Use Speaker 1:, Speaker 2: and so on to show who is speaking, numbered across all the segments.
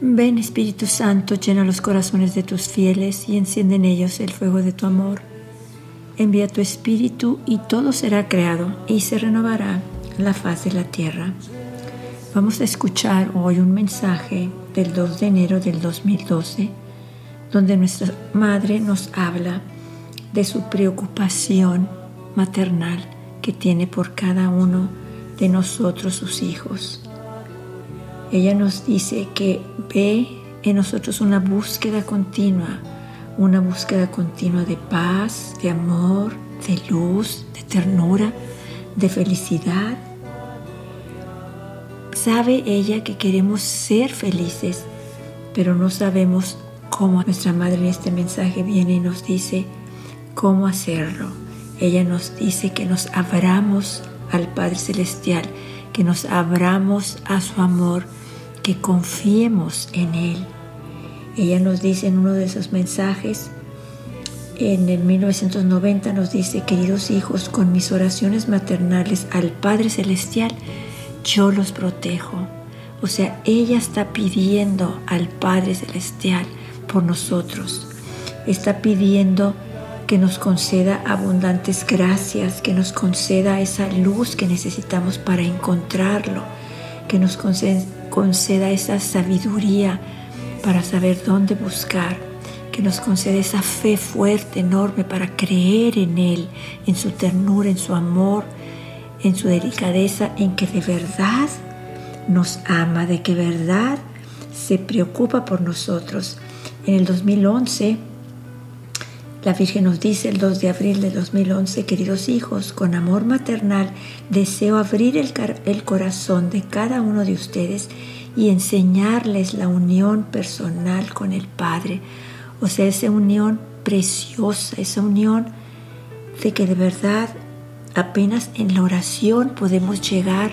Speaker 1: Ven Espíritu Santo, llena los corazones de tus fieles y enciende en ellos el fuego de tu amor. Envía tu Espíritu y todo será creado y se renovará la faz de la tierra. Vamos a escuchar hoy un mensaje del 2 de enero del 2012, donde nuestra Madre nos habla de su preocupación maternal que tiene por cada uno de nosotros, sus hijos. Ella nos dice que ve en nosotros una búsqueda continua, una búsqueda continua de paz, de amor, de luz, de ternura, de felicidad. Sabe ella que queremos ser felices, pero no sabemos cómo. Nuestra madre en este mensaje viene y nos dice cómo hacerlo. Ella nos dice que nos abramos al Padre Celestial, que nos abramos a su amor, que confiemos en Él. Ella nos dice en uno de esos mensajes, en el 1990 nos dice, queridos hijos, con mis oraciones maternales al Padre Celestial, yo los protejo. O sea, ella está pidiendo al Padre Celestial por nosotros. Está pidiendo que nos conceda abundantes gracias, que nos conceda esa luz que necesitamos para encontrarlo, que nos conceda esa sabiduría para saber dónde buscar, que nos conceda esa fe fuerte, enorme para creer en Él, en su ternura, en su amor, en su delicadeza, en que de verdad nos ama, de que verdad se preocupa por nosotros. En el 2011, la Virgen nos dice el 2 de abril de 2011, queridos hijos, con amor maternal deseo abrir el, el, corazón de cada uno de ustedes y enseñarles la unión personal con el Padre. O sea, esa unión preciosa, esa unión de que de verdad apenas en la oración podemos llegar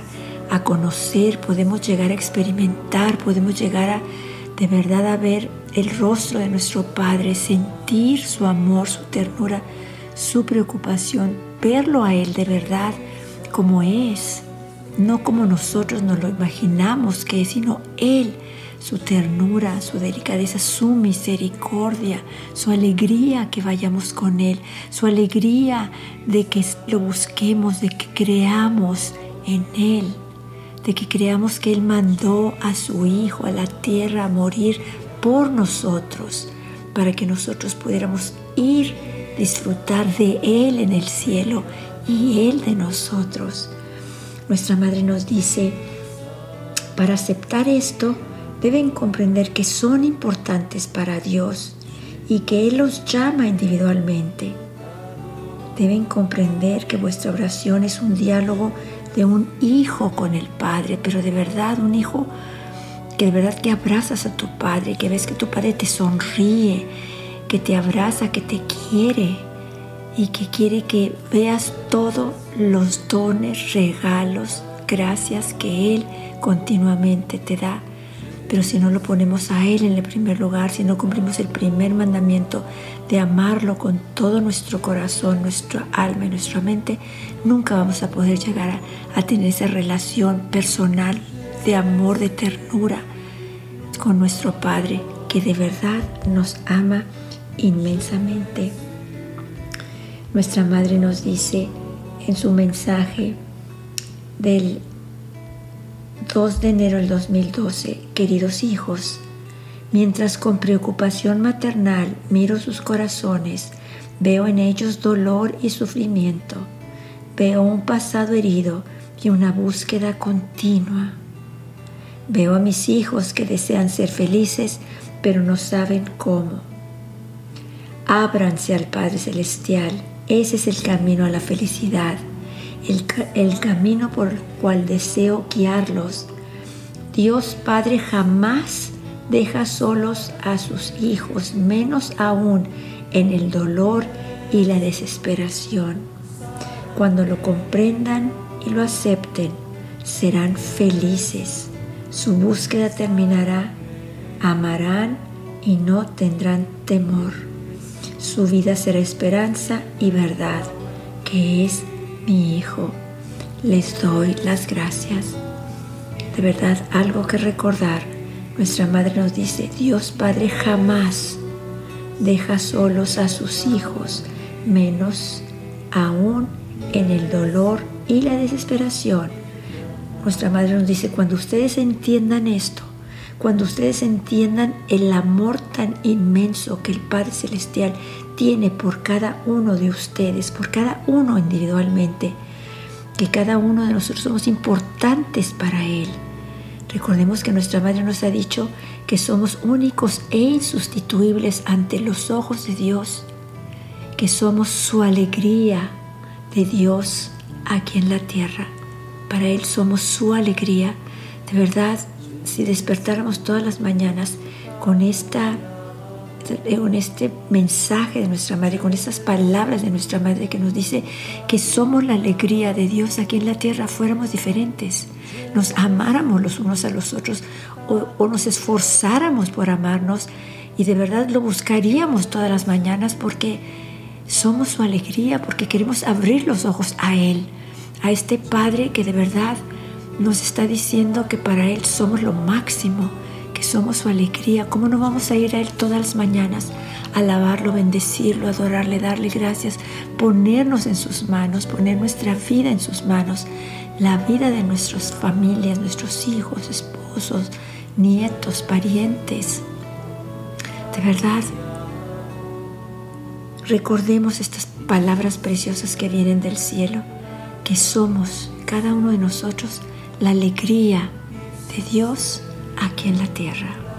Speaker 1: a conocer, podemos llegar a experimentar, podemos llegar a de verdad a ver el rostro de nuestro Padre, sentir su amor, su ternura, su preocupación, verlo a Él de verdad como es, no como nosotros nos lo imaginamos que es, sino Él, su ternura, su delicadeza, su misericordia, su alegría que vayamos con Él, su alegría de que lo busquemos, de que creamos en Él de que creamos que Él mandó a su Hijo a la tierra a morir por nosotros, para que nosotros pudiéramos ir, disfrutar de Él en el cielo y Él de nosotros. Nuestra Madre nos dice, para aceptar esto, deben comprender que son importantes para Dios y que Él los llama individualmente. Deben comprender que vuestra oración es un diálogo de un hijo con el Padre, pero de verdad un hijo que de verdad que abrazas a tu Padre, que ves que tu Padre te sonríe, que te abraza, que te quiere y que quiere que veas todos los dones, regalos, gracias que Él continuamente te da pero si no lo ponemos a Él en el primer lugar, si no cumplimos el primer mandamiento de amarlo con todo nuestro corazón, nuestra alma y nuestra mente, nunca vamos a poder llegar a, tener esa relación personal de amor, de ternura con nuestro Padre, que de verdad nos ama inmensamente. Nuestra Madre nos dice en su mensaje del 2 de enero del 2012, queridos hijos, mientras con preocupación maternal miro sus corazones, veo en ellos dolor y sufrimiento, veo un pasado herido y una búsqueda continua. Veo a mis hijos que desean ser felices, pero no saben cómo. Ábranse al Padre Celestial, ese es el camino a la felicidad el, camino por el cual deseo guiarlos. Dios Padre jamás deja solos a sus hijos, menos aún en el dolor y la desesperación. Cuando lo comprendan y lo acepten, serán felices. Su búsqueda terminará, amarán y no tendrán temor. Su vida será esperanza y verdad que es mi Hijo. Les doy las gracias. De verdad, algo que recordar. Nuestra madre nos dice, Dios Padre jamás deja solos a sus hijos, menos aún en el dolor y la desesperación. Nuestra madre nos dice, cuando ustedes entiendan esto, cuando ustedes entiendan el amor tan inmenso que el Padre Celestial tiene por cada uno de ustedes, por cada uno individualmente, que cada uno de nosotros somos importantes para Él. Recordemos que nuestra Madre nos ha dicho que somos únicos e insustituibles ante los ojos de Dios, que somos su alegría de Dios aquí en la tierra. Para Él somos su alegría. De verdad, si despertáramos todas las mañanas con esta con este mensaje de nuestra madre, con estas palabras de nuestra madre que nos dice que somos la alegría de Dios aquí en la tierra, fuéramos diferentes, nos amáramos los unos a los otros o, o nos esforzáramos por amarnos y de verdad lo buscaríamos todas las mañanas porque somos su alegría, porque queremos abrir los ojos a Él, a este Padre que de verdad nos está diciendo que para Él somos lo máximo, somos su alegría. ¿Cómo no vamos a ir a Él todas las mañanas? Alabarlo, bendecirlo, adorarle, darle gracias, ponernos en sus manos, poner nuestra vida en sus manos, la vida de nuestras familias, nuestros hijos, esposos, nietos, parientes. De verdad, recordemos estas palabras preciosas que vienen del cielo, que somos, cada uno de nosotros, la alegría de Dios aquí en la tierra.